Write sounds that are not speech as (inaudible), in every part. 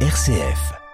RCF.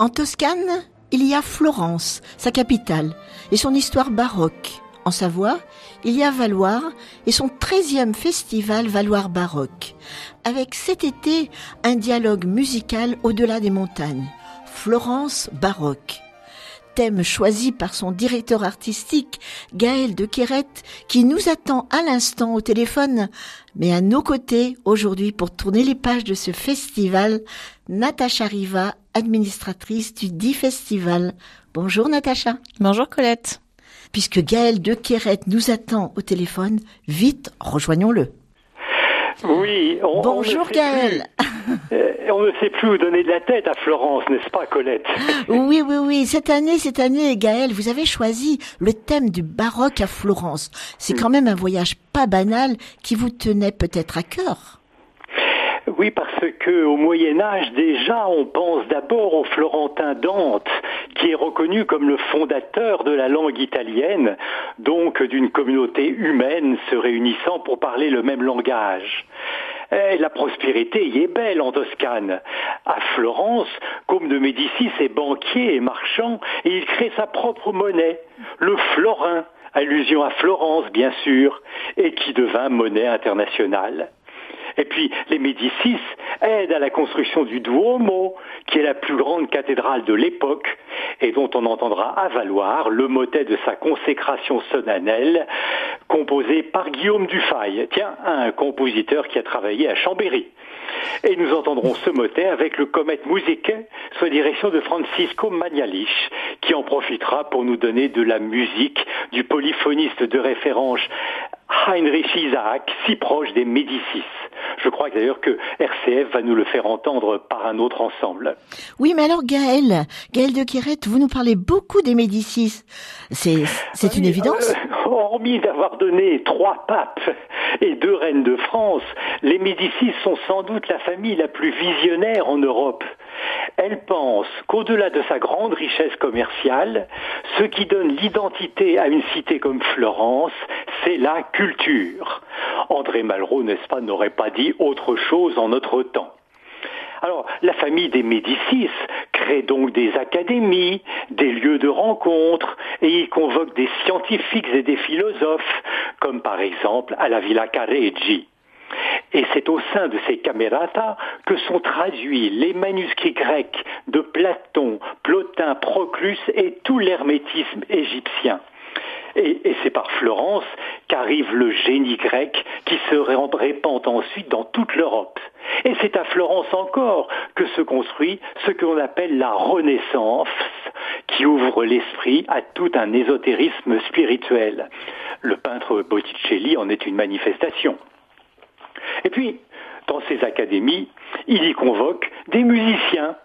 En Toscane, il y a Florence, sa capitale, et son histoire baroque. En Savoie, il y a Valoir et son 13e festival Valoir baroque, avec cet été un dialogue musical au-delà des montagnes. Florence baroque. Thème choisi par son directeur artistique, Gaël de Quérette, qui nous attend à l'instant au téléphone, mais à nos côtés aujourd'hui pour tourner les pages de ce festival, Natacha Riva administratrice du dit festival. Bonjour Natacha. Bonjour Colette. Puisque Gaël de Quérette nous attend au téléphone, vite, rejoignons-le. Oui. On, Bonjour Gaël. (laughs) Euh, on ne sait plus où donner de la tête à Florence, n'est-ce pas Colette? Oui, oui, oui. Cette année, cette année, Gaël, vous avez choisi le thème du baroque à Florence. C'est hmm. quand même un voyage pas banal qui vous tenait peut-être à cœur. Oui, parce que au Moyen Âge déjà, on pense d'abord au Florentin Dante, qui est reconnu comme le fondateur de la langue italienne, donc d'une communauté humaine se réunissant pour parler le même langage. Et la prospérité y est belle en Toscane. À Florence, Comte de Médicis est banquier et marchand et il crée sa propre monnaie, le florin, allusion à Florence bien sûr, et qui devint monnaie internationale. Et puis les Médicis aident à la construction du Duomo, qui est la plus grande cathédrale de l'époque et dont on entendra à valoir le motet de sa consécration solennelle, composé par Guillaume Dufay, tiens, un compositeur qui a travaillé à Chambéry. Et nous entendrons ce motet avec le Comet Musique sous la direction de Francisco Magnalich, qui en profitera pour nous donner de la musique du polyphoniste de référence Heinrich Isaac, si proche des Médicis. Je crois d'ailleurs que RCF va nous le faire entendre par un autre ensemble. Oui, mais alors Gaël, Gaël de Quérette, vous nous parlez beaucoup des Médicis. C'est, c'est une évidence euh, Hormis d'avoir donné trois papes et deux reines de France, les Médicis sont sans doute la famille la plus visionnaire en Europe. Elle pense qu'au-delà de sa grande richesse commerciale, ce qui donne l'identité à une cité comme Florence, c'est la culture. André Malraux, n'est-ce pas, n'aurait pas dit autre chose en notre temps. Alors, la famille des Médicis crée donc des académies, des lieux de rencontre, et il convoque des scientifiques et des philosophes, comme par exemple à la Villa Careggi. Et c'est au sein de ces camerata que sont traduits les manuscrits grecs de Platon, Plotin, Proclus et tout l'hermétisme égyptien. Et, c'est par Florence qu'arrive le génie grec qui se répand ensuite dans toute l'Europe. Et c'est à Florence encore que se construit ce que l'on appelle la Renaissance, qui ouvre l'esprit à tout un ésotérisme spirituel. Le peintre Botticelli en est une manifestation. Et puis, dans ces académies, il y convoque des musiciens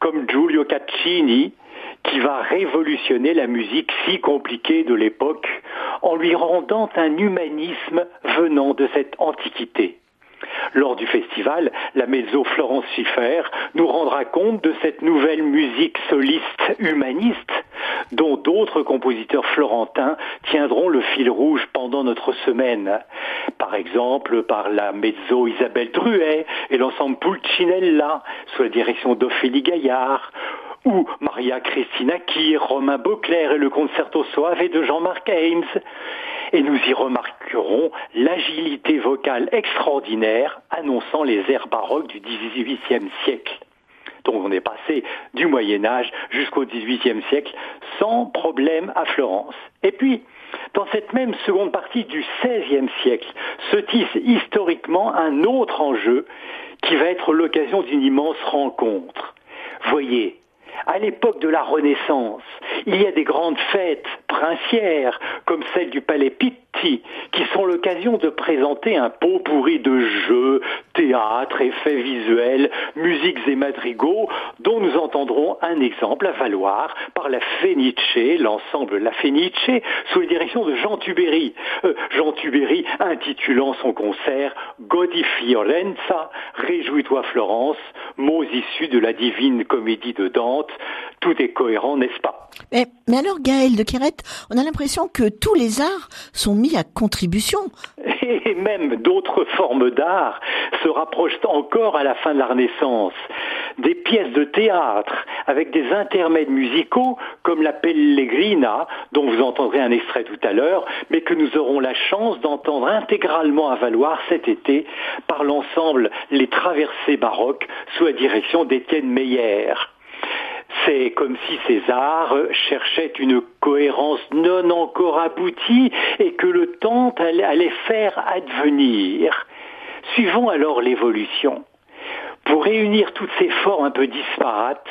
comme Giulio Caccini, qui va révolutionner la musique si compliquée de l'époque en lui rendant un humanisme venant de cette antiquité. Lors du festival, la mezzo Florence Schiffer nous rendra compte de cette nouvelle musique soliste humaniste dont d'autres compositeurs florentins tiendront le fil rouge pendant notre semaine. Par exemple, par la mezzo Isabelle Druet et l'ensemble Pulcinella sous la direction d'Ophélie Gaillard, ou Maria Christina Kir, Romain Beauclerc et le concerto Soave de Jean-Marc Ames. Et nous y remarquerons l'agilité vocale extraordinaire annonçant les airs baroques du XVIIIe siècle. Donc on est passé du Moyen Âge jusqu'au XVIIIe siècle sans problème à Florence. Et puis, dans cette même seconde partie du XVIe siècle, se tisse historiquement un autre enjeu qui va être l'occasion d'une immense rencontre. Voyez, à l'époque de la Renaissance, il y a des grandes fêtes princières, comme celle du Palais Qui sont l'occasion de présenter un pot pourri de jeux, théâtre, effets visuels, musiques et madrigaux, dont nous entendrons un exemple à valoir par la Fenice, l'ensemble La Fenice, sous la direction de Jean Tubéry. Euh, Jean Tubéry intitulant son concert Godi Fiorenza, Réjouis-toi Florence, mots issus de la divine comédie de Dante. Tout est cohérent, n'est-ce pas? Mais, mais, alors, Gaël de Quérette, on a l'impression que tous les arts sont à contribution. (laughs) Et même d'autres formes d'art se rapprochent encore à la fin de la Renaissance. Des pièces de théâtre avec des intermèdes musicaux comme la Pellegrina, dont vous entendrez un extrait tout à l'heure, mais que nous aurons la chance d'entendre intégralement à Valoir cet été par l'ensemble Les Traversées baroques sous la direction d'Étienne Meyer. C'est comme si César cherchait une cohérence non encore aboutie et que le temps allait faire advenir. Suivons alors l'évolution. Pour réunir toutes ces formes un peu disparates,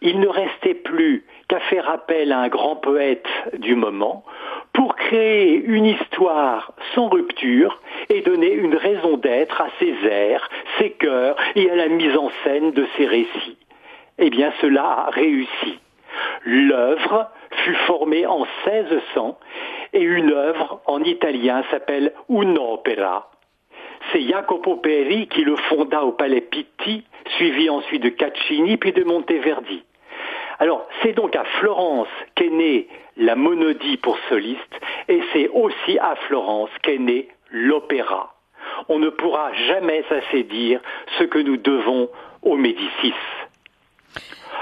il ne restait plus qu'à faire appel à un grand poète du moment pour créer une histoire sans rupture et donner une raison d'être à ses airs, ses chœurs et à la mise en scène de ses récits eh bien cela a réussi. L'œuvre fut formée en 1600 et une œuvre en italien s'appelle un'opera. C'est Jacopo Peri qui le fonda au Palais Pitti, suivi ensuite de Caccini puis de Monteverdi. Alors, c'est donc à Florence qu'est née la monodie pour soliste et c'est aussi à Florence qu'est né l'opéra. On ne pourra jamais assez dire ce que nous devons aux Médicis.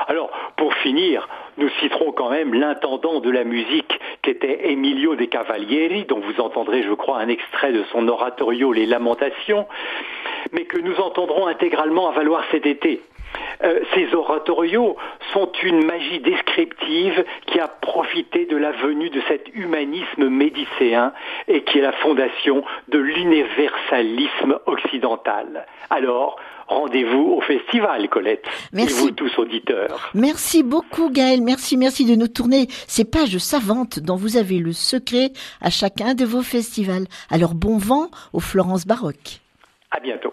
Alors, pour finir, nous citerons quand même l'intendant de la musique qui était Emilio de Cavalieri, dont vous entendrez, je crois, un extrait de son oratorio Les Lamentations, mais que nous entendrons intégralement à valoir cet été. Euh, ces oratorios sont une magie descriptive qui a profité de la venue de cet humanisme médicéen et qui est la fondation de l'universalisme occidental. Alors, rendez-vous au festival, Colette. Merci. Et vous tous auditeurs. Merci beaucoup, Gaël. Merci, merci de nous tourner ces pages savantes dont vous avez le secret à chacun de vos festivals. Alors bon vent aux Florence baroque. À bientôt.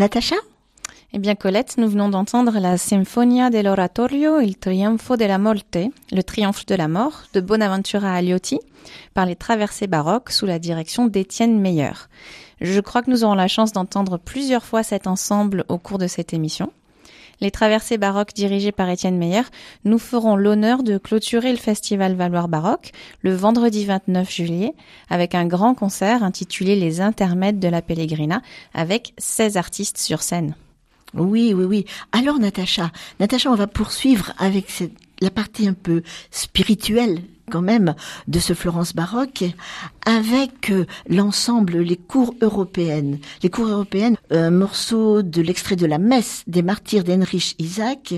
Natacha? Eh bien, Colette, nous venons d'entendre la Sinfonia dell'Oratorio Il Triunfo della Morte, le triomphe de la mort, de Bonaventura Aliotti, par les traversées baroques sous la direction d'Étienne Meyer. Je crois que nous aurons la chance d'entendre plusieurs fois cet ensemble au cours de cette émission. Les traversées baroques dirigées par Étienne Meyer nous feront l'honneur de clôturer le festival Valoir Baroque le vendredi 29 juillet avec un grand concert intitulé Les intermèdes de la Pellegrina avec 16 artistes sur scène. Oui, oui, oui. Alors Natacha, Natacha, on va poursuivre avec la partie un peu spirituelle quand même de ce Florence baroque avec euh, l'ensemble les cours européennes. Les cours européennes, un morceau de l'extrait de la messe des martyrs d'Heinrich Isaac,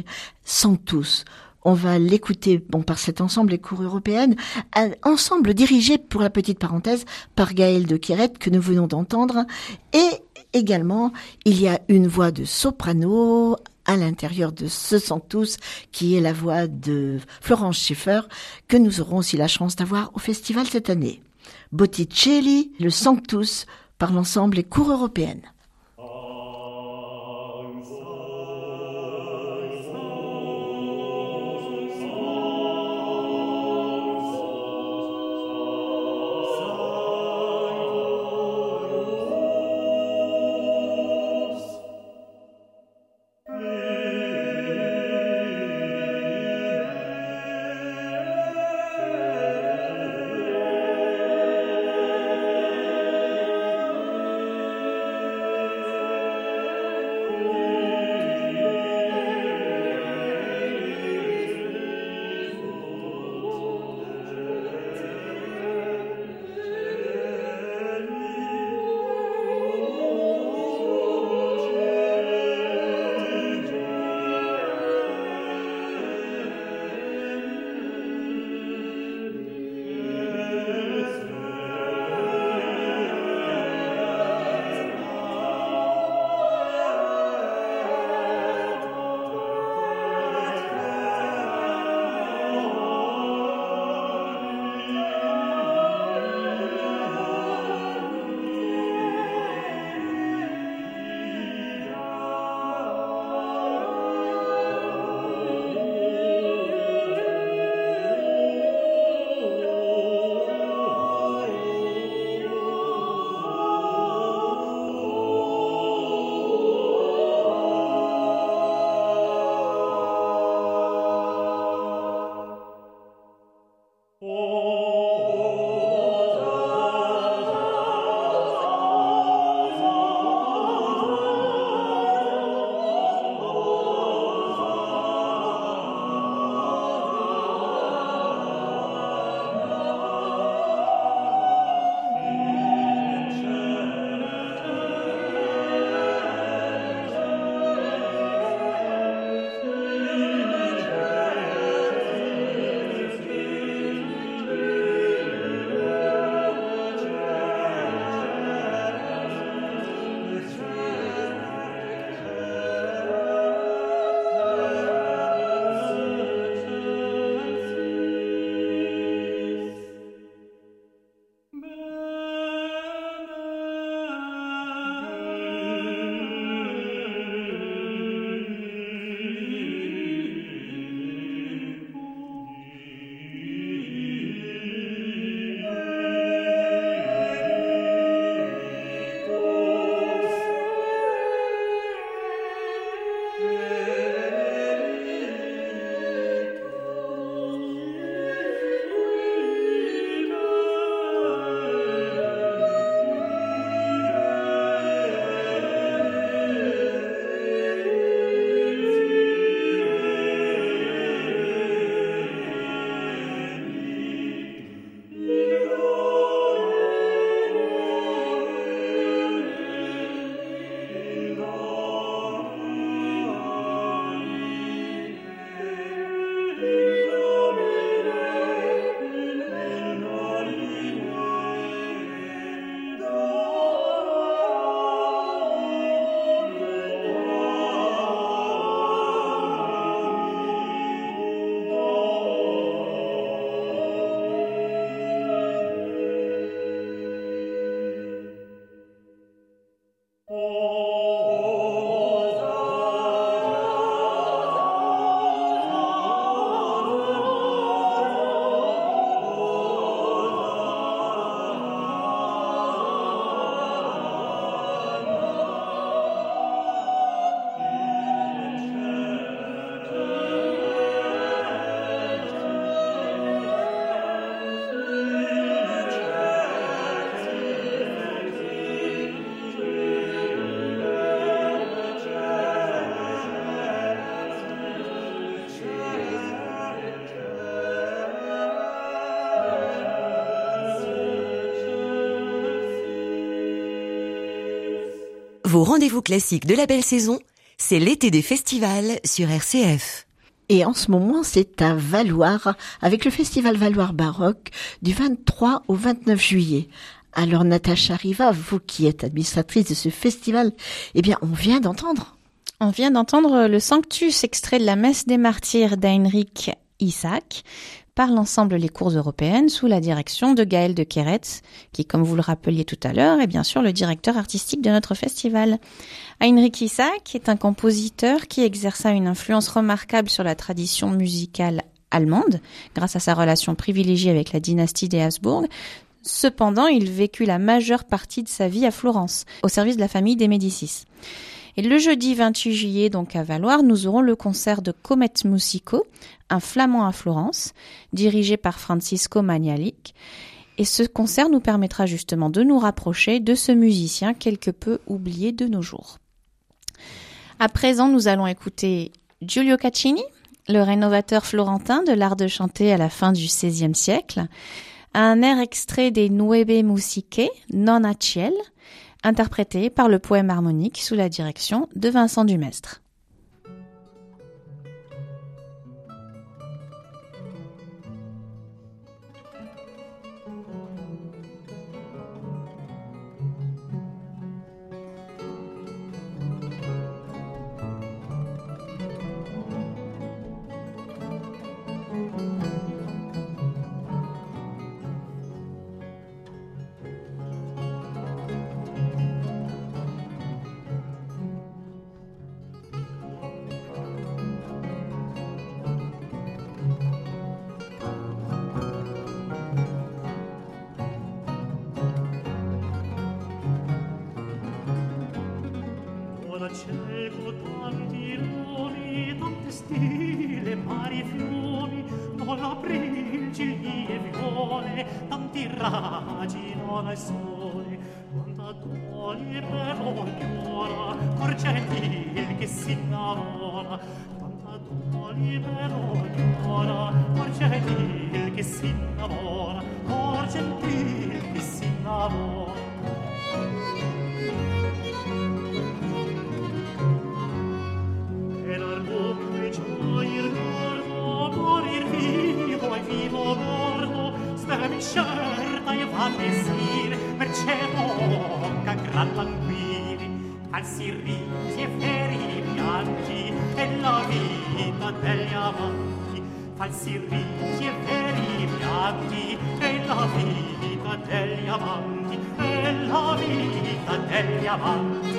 tous. On va l'écouter bon par cet ensemble les cours européennes, un ensemble dirigé pour la petite parenthèse par Gaël de Quérette que nous venons d'entendre et également il y a une voix de soprano à l'intérieur de Ce sont tous, qui est la voix de Florence Schaeffer, que nous aurons aussi la chance d'avoir au festival cette année. Botticelli, le Sanctus, par l'ensemble Les cours européennes. Vos rendez-vous classiques de la belle saison, c'est l'été des festivals sur RCF. Et en ce moment, c'est à Valoir, avec le festival Valoir Baroque, du 23 au 29 juillet. Alors Natacha Riva, vous qui êtes administratrice de ce festival, eh bien, on vient d'entendre. On vient d'entendre le Sanctus, extrait de la messe des martyrs d'Heinrich Isaac, par l'ensemble Les Cours européennes sous la direction de Gaël de Keretz, qui, comme vous le rappeliez tout à l'heure, est bien sûr le directeur artistique de notre festival. Heinrich Isaac est un compositeur qui exerça une influence remarquable sur la tradition musicale allemande, grâce à sa relation privilégiée avec la dynastie des Habsbourg. Cependant, il vécut la majeure partie de sa vie à Florence, au service de la famille des Médicis. Et le jeudi 28 juillet, donc à Valoir, nous aurons le concert de Comet Musico, un flamand à Florence, dirigé par Francisco Magnalic. Et ce concert nous permettra justement de nous rapprocher de ce musicien quelque peu oublié de nos jours. À présent, nous allons écouter Giulio Caccini, le rénovateur florentin de l'art de chanter à la fin du XVIe siècle, un air extrait des Nueve Musiche, non a ciel, interprété par le poème harmonique sous la direction de Vincent Dumestre. ciel con tanti nomi, tante stile, mari fiumi, non la principi e viole, tanti raggi non al sole, quanta doli però ignora, il che si innamora, quanta doli però si ride feri i pianti e la vita degli amanti. Falsi ridi e feri i pianti e la vita degli amanti e la vita degli amanti.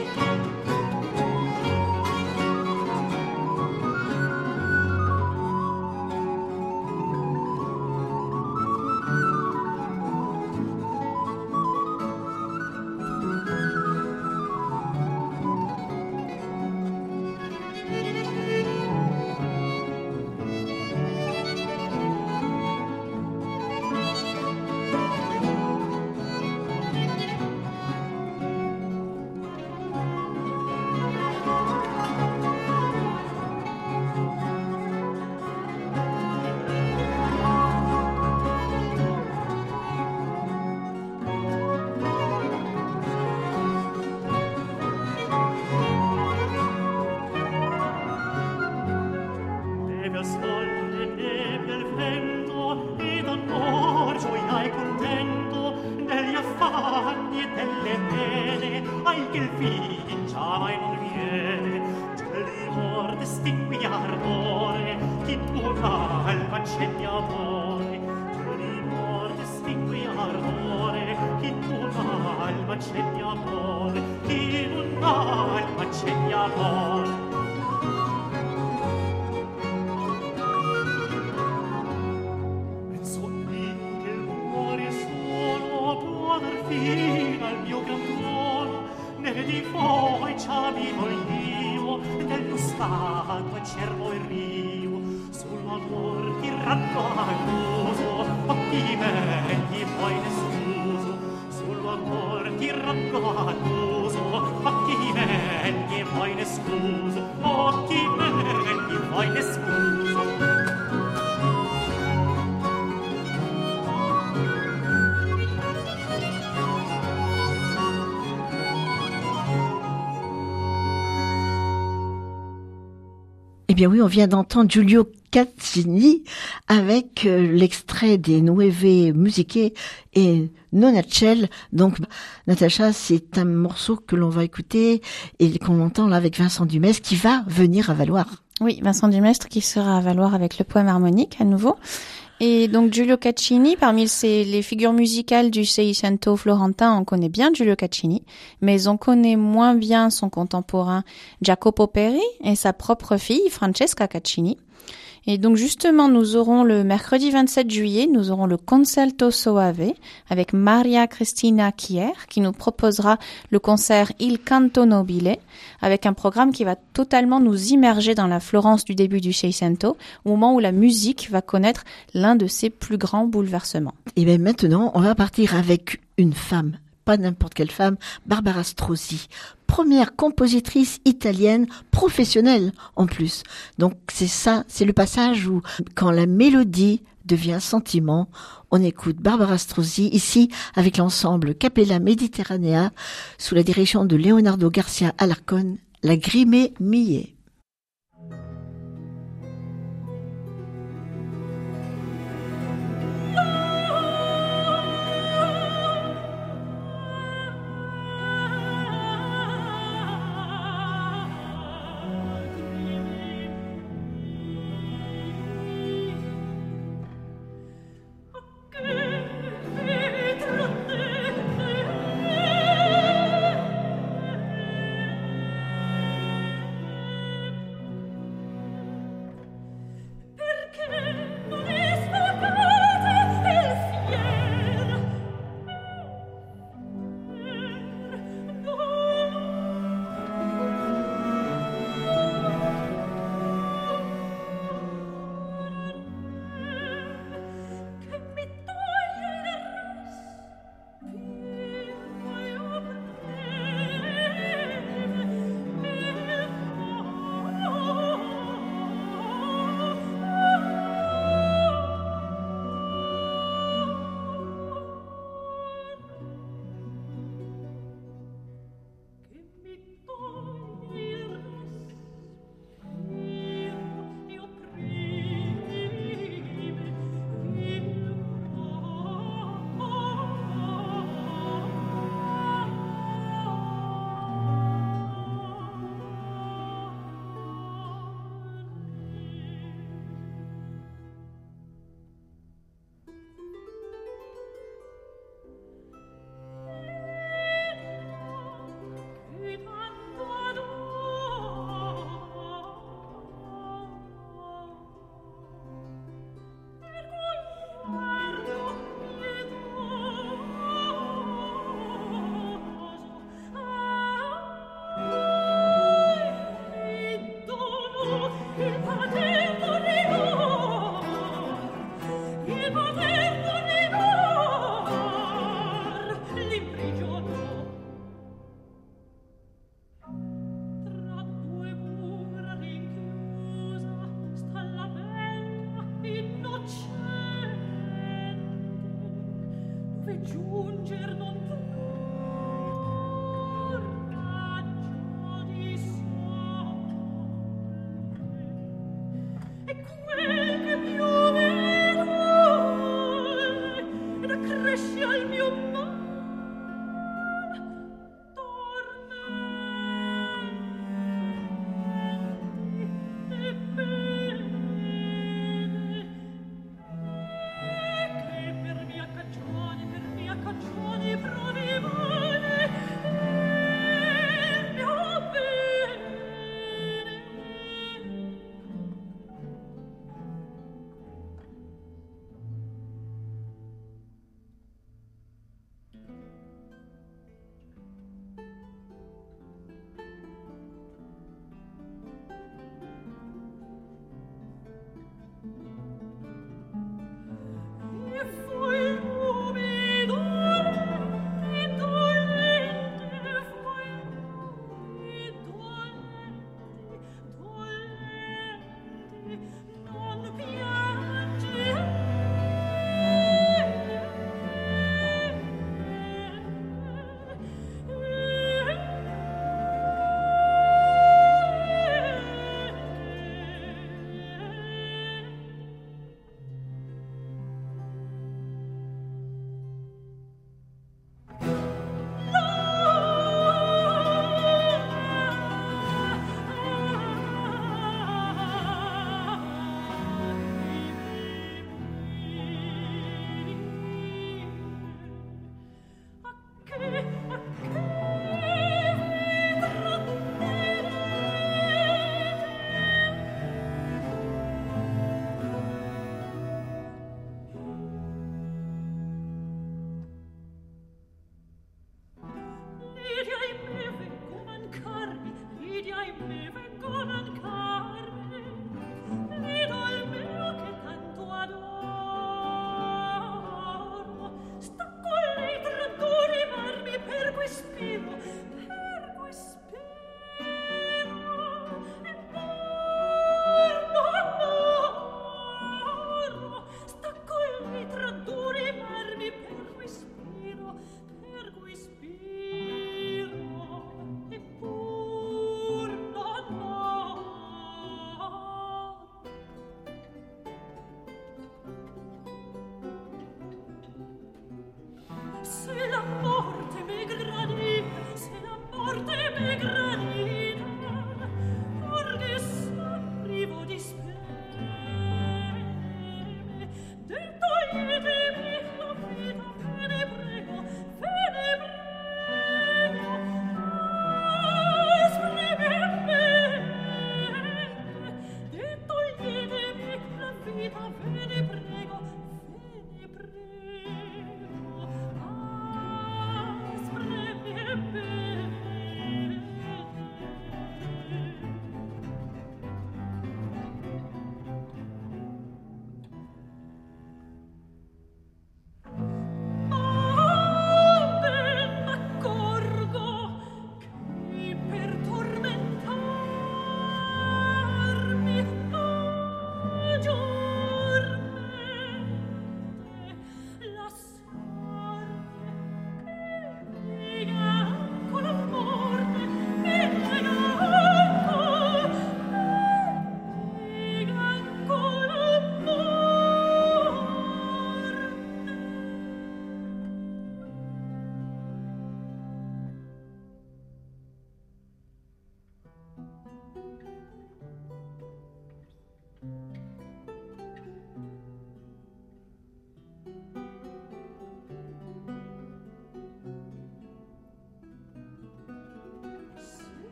Eh bien oui, on vient d'entendre Giulio Caccini avec euh, l'extrait des Nueve Musiche et Nonachel. Donc, Natacha, c'est un morceau que l'on va écouter et qu'on entend là avec Vincent Dumestre qui va venir à Valoir. Oui, Vincent Dumestre qui sera à Valoir avec le poème harmonique à nouveau. Et donc Giulio Caccini, parmi les figures musicales du Seicento florentin, on connaît bien Giulio Caccini, mais on connaît moins bien son contemporain Jacopo Peri et sa propre fille Francesca Caccini. Et donc justement, nous aurons le mercredi 27 juillet, nous aurons le Concerto Soave avec Maria Cristina Kier qui nous proposera le concert Il Canto Nobile avec un programme qui va totalement nous immerger dans la Florence du début du Seicento au moment où la musique va connaître l'un de ses plus grands bouleversements. Et bien maintenant, on va partir avec une femme pas n'importe quelle femme, Barbara Strozzi, première compositrice italienne professionnelle en plus. Donc c'est ça, c'est le passage où quand la mélodie devient sentiment, on écoute Barbara Strozzi ici avec l'ensemble Capella Mediterranea sous la direction de Leonardo Garcia Alarcon, la Grimée Millet.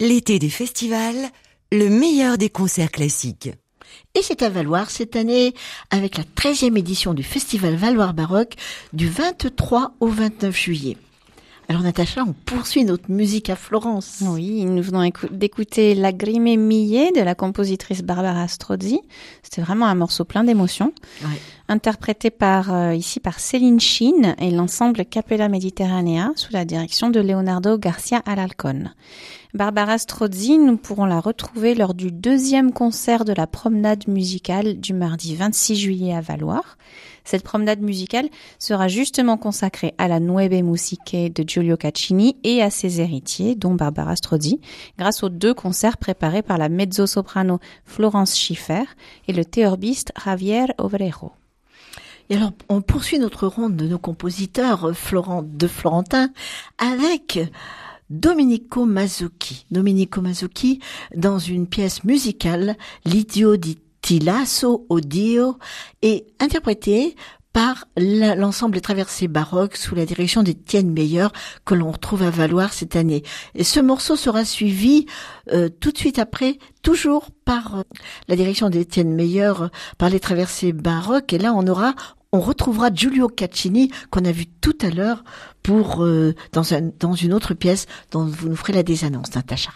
L'été des festivals, le meilleur des concerts classiques. Et c'est à Valoir cette année avec la 13e édition du Festival Valoir Baroque du 23 au 29 juillet. Alors Natacha, on poursuit notre musique à Florence. Oui, nous venons d'écouter Lagrime Millet de la compositrice Barbara Strozzi. C'était vraiment un morceau plein d'émotions. Interprété par, euh, ici par Céline Chine et l'ensemble Capella Mediterranea sous la direction de Leonardo Garcia Alalcon. Barbara Strozzi, nous pourrons la retrouver lors du deuxième concert de la promenade musicale du mardi 26 juillet à Valoir. Cette promenade musicale sera justement consacrée à la Nueve Musiche de Giulio Caccini et à ses héritiers, dont Barbara Strozzi, grâce aux deux concerts préparés par la mezzo-soprano Florence Schiffer et le théorbiste Javier Obrero. Et alors, on poursuit notre ronde de nos compositeurs Florent, de Florentin avec Domenico Mazzucchi. Domenico Mazzucchi dans une pièce musicale, L'idio di Tilasso Odio, est interprété par l'ensemble des traversées baroques sous la direction d'Étienne Meyer que l'on retrouve à Valoir cette année. Et ce morceau sera suivi euh, tout de suite après, toujours par euh, la direction d'Étienne Meyer, par les traversées baroques. Et là, on aura, on retrouvera Giulio Caccini qu'on a vu tout à l'heure pour euh, dans, un, dans une autre pièce dont vous nous ferez la désannonce, Natacha.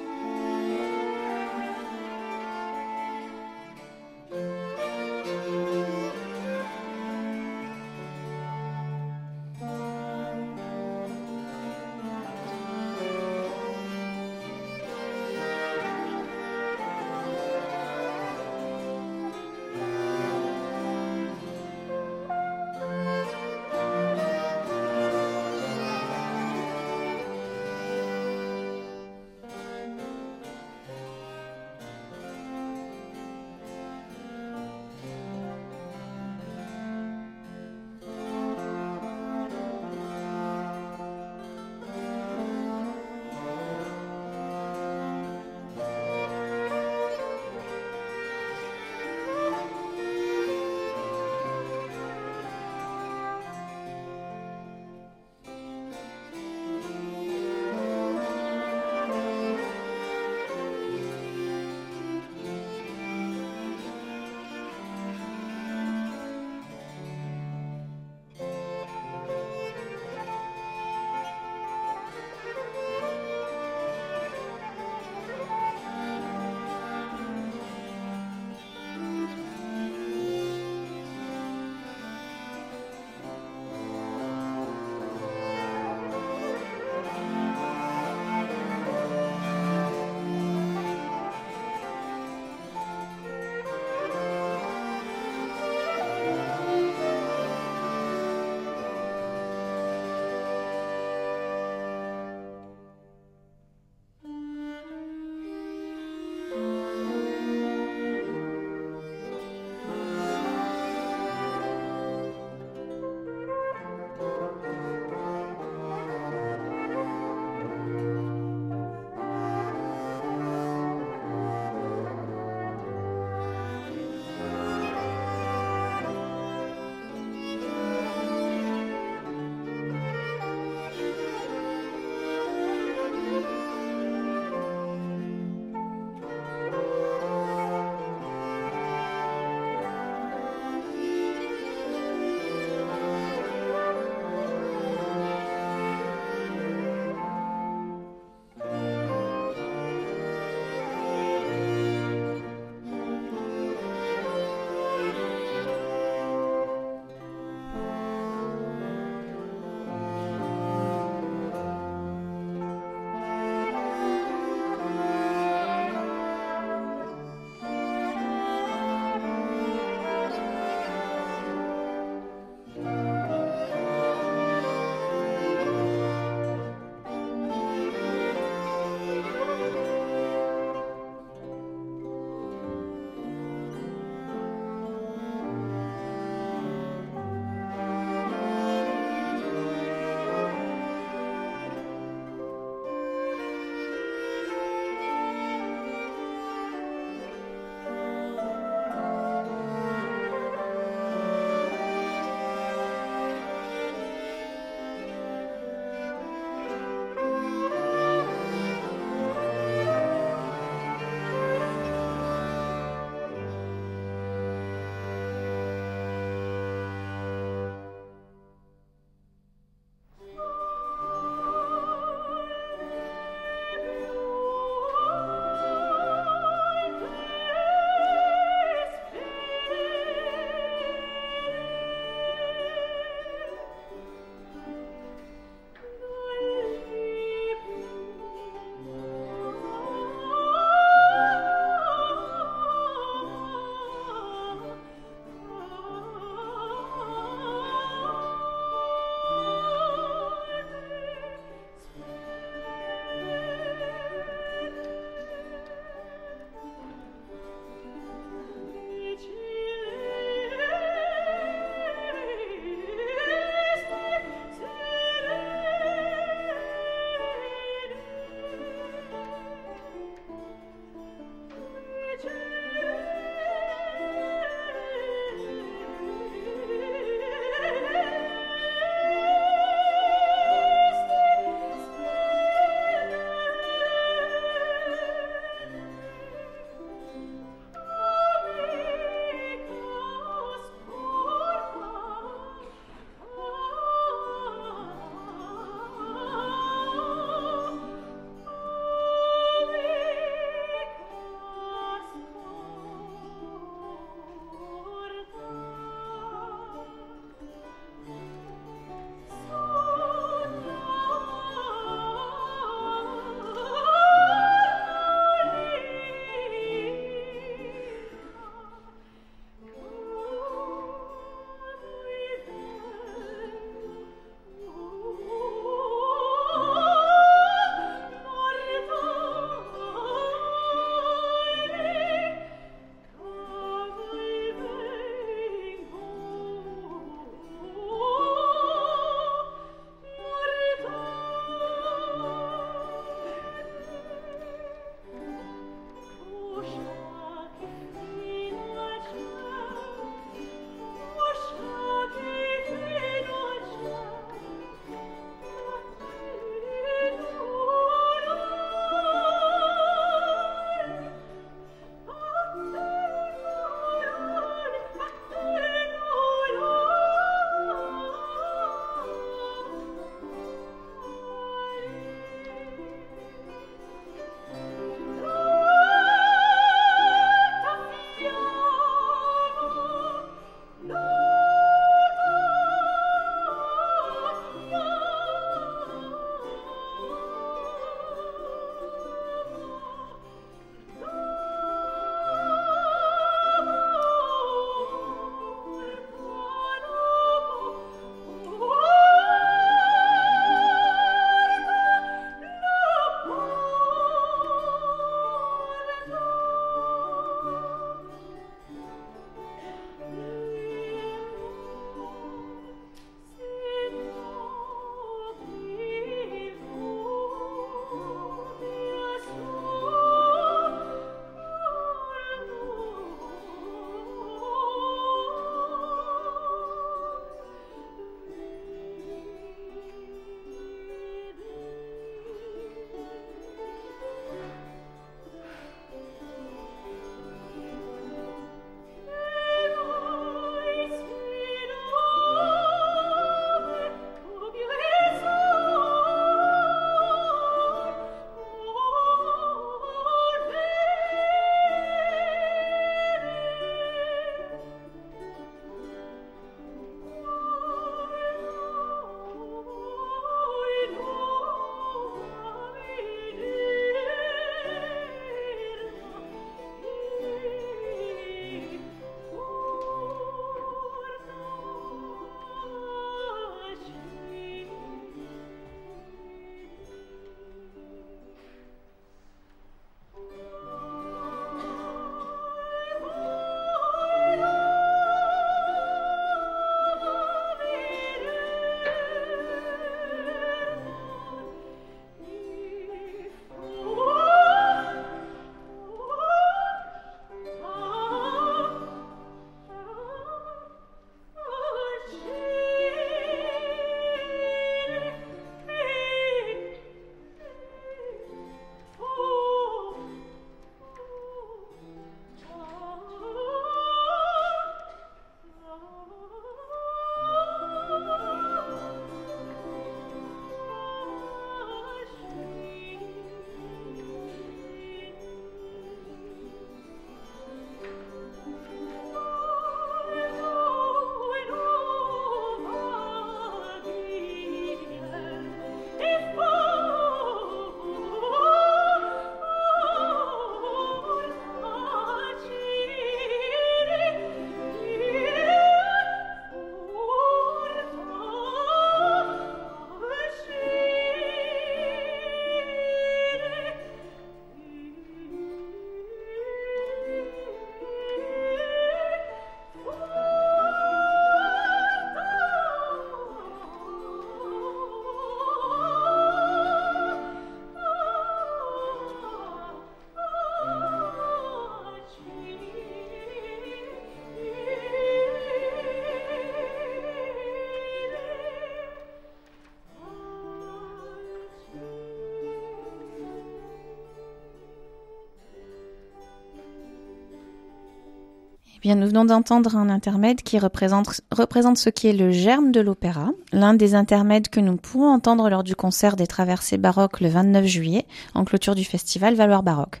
Eh bien, nous venons d'entendre un intermède qui représente, représente ce qui est le germe de l'opéra, l'un des intermèdes que nous pourrons entendre lors du concert des traversées baroques le 29 juillet, en clôture du festival Valoir Baroque.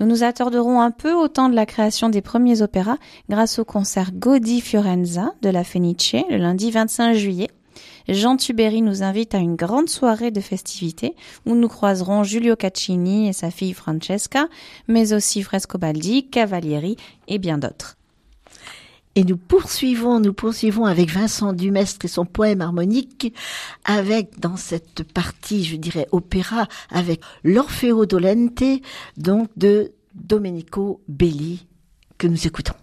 Nous nous attarderons un peu au temps de la création des premiers opéras grâce au concert Godi Fiorenza de la Fenice le lundi 25 juillet. Jean Tuberi nous invite à une grande soirée de festivités où nous croiserons Giulio Caccini et sa fille Francesca, mais aussi Frescobaldi, Cavalieri et bien d'autres. Et nous poursuivons, nous poursuivons avec Vincent Dumestre et son poème harmonique, avec dans cette partie, je dirais, opéra, avec l'Orfeo Dolente, donc de Domenico Belli, que nous écoutons.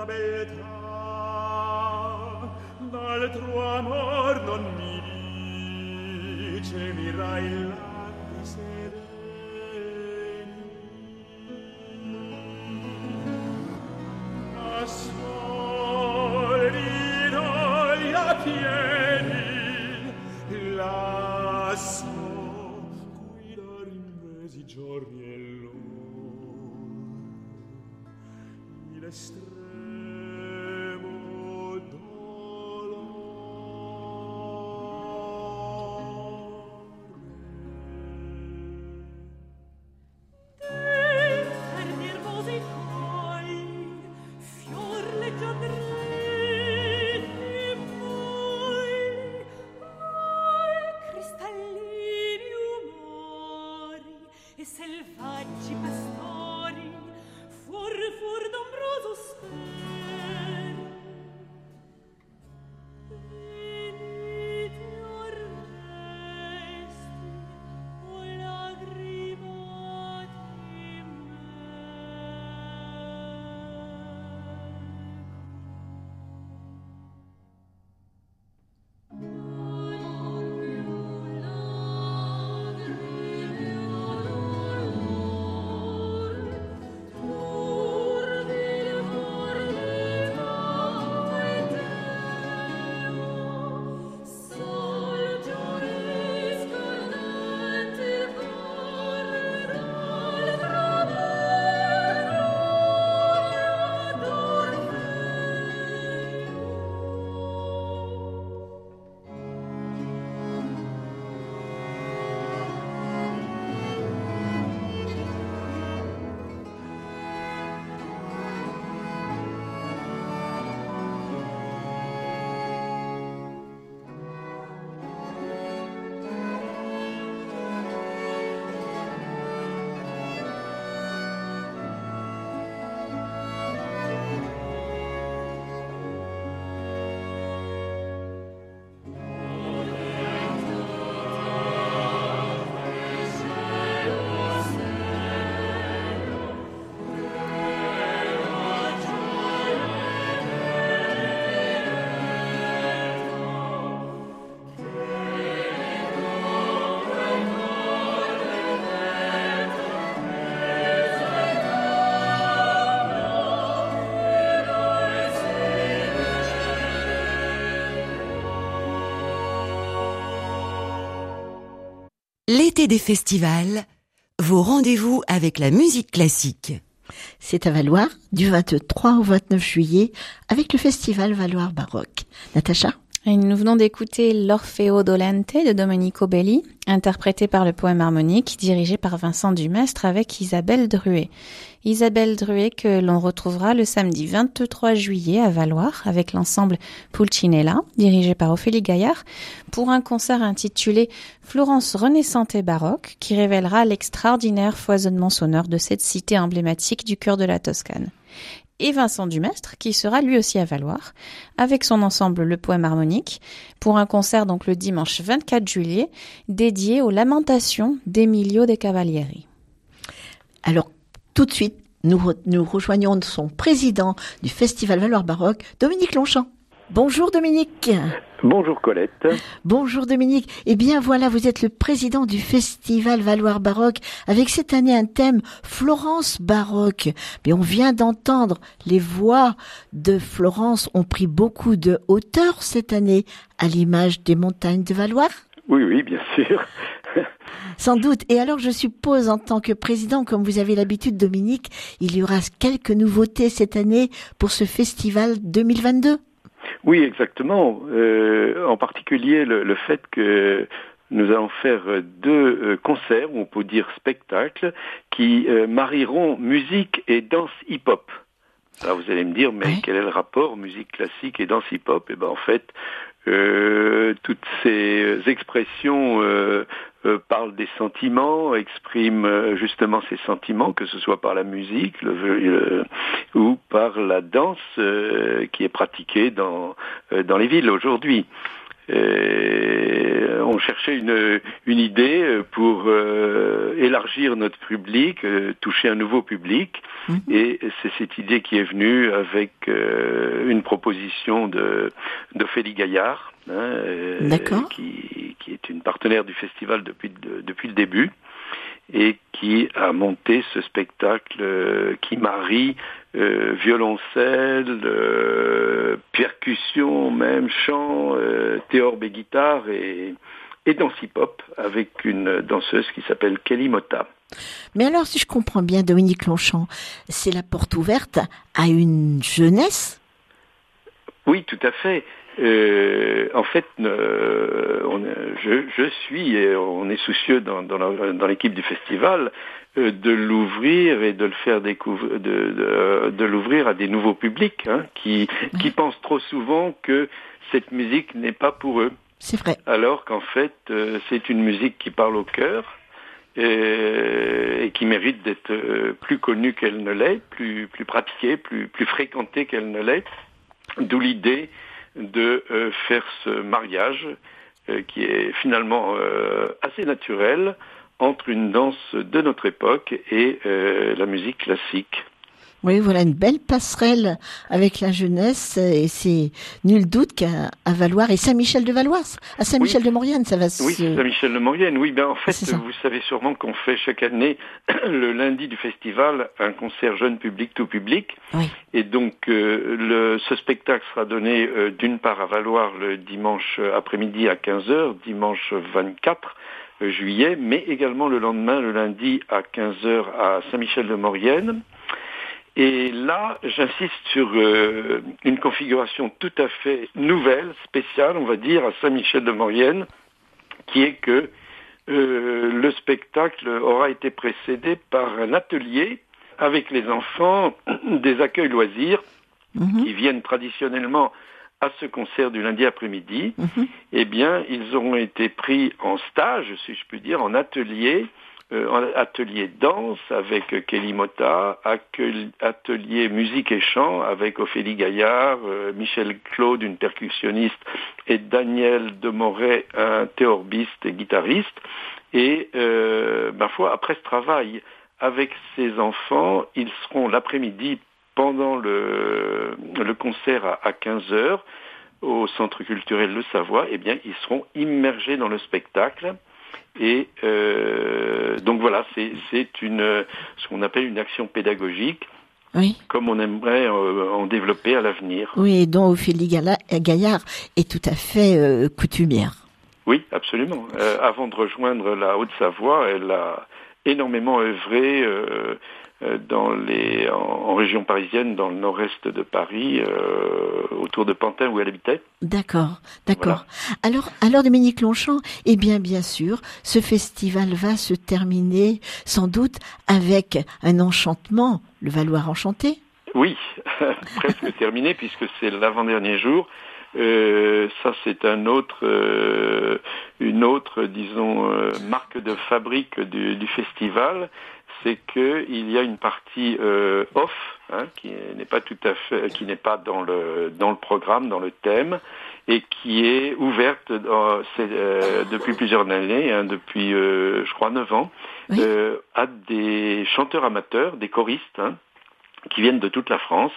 la beltà d'altro amor non mi dice mirai là di sera des festivals, vos rendez-vous avec la musique classique. C'est à Valoir du 23 au 29 juillet avec le festival Valoir Baroque. Natacha Nous venons d'écouter l'Orfeo Dolente de Domenico Belli, interprété par le poème harmonique dirigé par Vincent Dumestre avec Isabelle Druet. Isabelle Druet que l'on retrouvera le samedi 23 juillet à Valoir avec l'ensemble Pulcinella, dirigé par Ophélie Gaillard, pour un concert intitulé Florence renaissante et baroque qui révélera l'extraordinaire foisonnement sonore de cette cité emblématique du cœur de la Toscane et Vincent Dumestre, qui sera lui aussi à Valoir, avec son ensemble Le Poème Harmonique, pour un concert donc le dimanche 24 juillet, dédié aux lamentations d'Emilio de Cavalieri. Alors, tout de suite, nous, nous rejoignons son président du Festival Valoir Baroque, Dominique Longchamp. Bonjour Dominique. Bonjour Colette. Bonjour Dominique. Eh bien voilà, vous êtes le président du Festival Valoir Baroque avec cette année un thème Florence Baroque. Mais on vient d'entendre les voix de Florence ont pris beaucoup de hauteur cette année à l'image des montagnes de Valoir. Oui, oui, bien sûr. Sans doute. Et alors, je suppose, en tant que président, comme vous avez l'habitude, Dominique, il y aura quelques nouveautés cette année pour ce festival 2022. Oui, exactement. Euh, en particulier le, le fait que nous allons faire deux euh, concerts, ou on peut dire spectacles, qui euh, marieront musique et danse hip-hop. Alors vous allez me dire, mais quel est le rapport musique classique et danse hip-hop? Eh ben en fait, euh, toutes ces expressions euh, euh, parlent des sentiments, expriment euh, justement ces sentiments, que ce soit par la musique le- le- ou par la danse euh, qui est pratiquée dans, euh, dans les villes aujourd'hui. Euh, on cherchait une, une idée euh, pour euh, élargir notre public, euh, toucher un nouveau public, Mhm. et c'est cette idée qui est venue avec euh, une proposition de d'Ophélie Gaillard, hein, qui, qui est une partenaire du festival depuis le- depuis le début et qui a monté ce spectacle qui marie euh, violoncelle, euh, percussion, même chant, euh, théorbe et guitare et, et danse hip-hop avec une danseuse qui s'appelle Kelly Motta. Mais alors, si je comprends bien, Dominique Longchamp, c'est la porte ouverte à une jeunesse? Oui, tout à fait. Euh, en fait, euh, on, je, je suis et on est soucieux dans, dans l'équipe du festival euh, de l'ouvrir et de le faire découvrir, de, de, de l'ouvrir à des nouveaux publics hein, qui, qui pensent trop souvent que cette musique n'est pas pour eux, C'est vrai. alors qu'en fait, euh, c'est une musique qui parle au cœur. Et, et qui mérite d'être euh, plus connue qu'elle ne l'est, plus, plus pratiquée, plus, plus fréquentée qu'elle ne l'est. D'où l'idée de euh, faire ce mariage euh, qui est finalement euh, assez naturel entre une danse de notre époque et la musique classique. Oui, voilà une belle passerelle avec la jeunesse et c'est nul doute qu'à à Valoir et Saint-Michel de Valois, à Saint-Michel de Maurienne, ça va se... Oui, Saint-Michel de Maurienne. Oui, ben en fait, C'est ça. vous savez sûrement qu'on fait chaque année (clears throat) le lundi du festival un concert jeune public tout public. Oui. Et donc, euh, le, ce spectacle sera donné euh, d'une part à Valoir le dimanche après-midi à 15h, dimanche 24 juillet, mais également le lendemain, le lundi à 15h à Saint-Michel-de-Maurienne. Et là, j'insiste sur euh, une configuration tout à fait nouvelle, spéciale, on va dire, à Saint-Michel-de-Maurienne, qui est que euh, le spectacle aura été précédé par un atelier avec les enfants (clears throat) des accueils loisirs Mhm, qui viennent traditionnellement à ce concert du lundi après-midi, mhm. eh bien, ils auront été pris en stage, si je puis dire, en atelier, euh, atelier danse avec Kelly accueil- atelier musique et chant avec Ophélie Gaillard, euh, Michel Claude, une percussionniste, et Daniel Demoret, un théorbiste et guitariste. Et, euh, ma foi, après ce travail avec ces enfants, ils seront l'après-midi pendant le, le concert à, à 15 heures au Centre culturel Le Savoie, eh bien, ils seront immergés dans le spectacle. Et euh, donc voilà, c'est une ce qu'on appelle une action pédagogique, Oui, comme on aimerait euh, en développer à l'avenir. oui, et dont Ophélie Gala- Gaillard est tout à fait euh, coutumière. Oui, absolument. Euh, avant de rejoindre la Haute-Savoie, elle a énormément œuvré dans les, en, région parisienne, dans le nord-est de Paris, autour de Pantin où elle habitait. D'accord, d'accord. Alors, alors Dominique Longchamp, eh bien, bien sûr, ce festival va se terminer sans doute avec un enchantement, le Valoir enchanté. Oui, (laughs) presque (laughs) terminé puisque c'est l'avant-dernier jour. Euh, ça, c'est un autre, euh, une autre, disons, euh, marque de fabrique du, du festival, c'est qu'il y a une partie off hein, qui n'est pas tout à fait, qui n'est pas dans le dans le programme, dans le thème, et qui est ouverte depuis plusieurs années, hein, depuis, je crois, neuf ans, à des chanteurs amateurs, des choristes. Hein, qui viennent de toute la France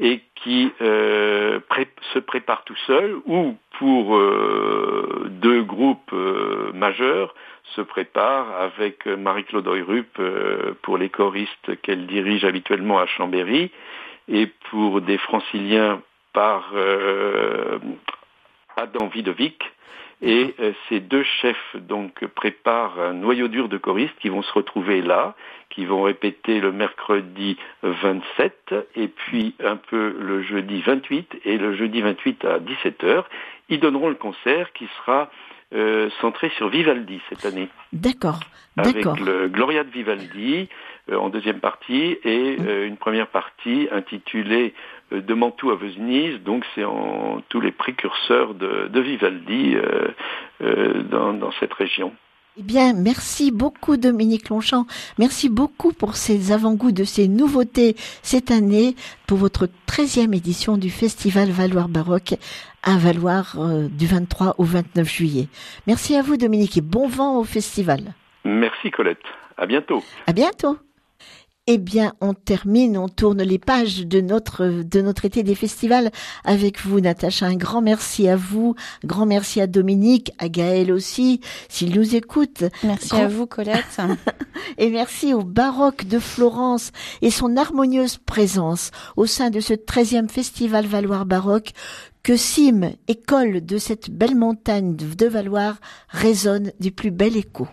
et qui euh, se préparent tout seuls ou pour euh, deux groupes euh, majeurs se préparent avec Marie-Claude Oyrup pour les choristes qu'elle dirige habituellement à Chambéry et pour des franciliens par Adam Vidovic et euh, ces deux chefs donc préparent un noyau dur de choristes qui vont se retrouver là, qui vont répéter le mercredi 27 et puis un peu le jeudi 28 et le jeudi 28 à 17h. Ils donneront le concert qui sera euh, centré sur Vivaldi cette année. D'accord. Avec le Gloria de Vivaldi euh, en deuxième partie et euh, une première partie intitulée De Mantoue à Venise. Donc c'est en tous les précurseurs de, Vivaldi dans, dans cette région. Eh bien, merci beaucoup Dominique Longchamp. Merci beaucoup pour ces avant-goûts de ces nouveautés cette année pour votre 13e édition du Festival Valoir Baroque à Valoir euh, du 23 au 29 juillet. Merci à vous Dominique et bon vent au festival. Merci Colette. À bientôt. À bientôt. Eh bien, on termine, on tourne les pages de notre de notre été des festivals avec vous, Natacha. Un grand merci à vous, grand merci à Dominique, à Gaël aussi, s'il nous écoute. Merci à vous, Colette. (laughs) et merci au baroque de Florence et son harmonieuse présence au sein de ce 13e festival Valoir baroque que cime et de cette belle montagne de Valoir résonne du plus bel écho.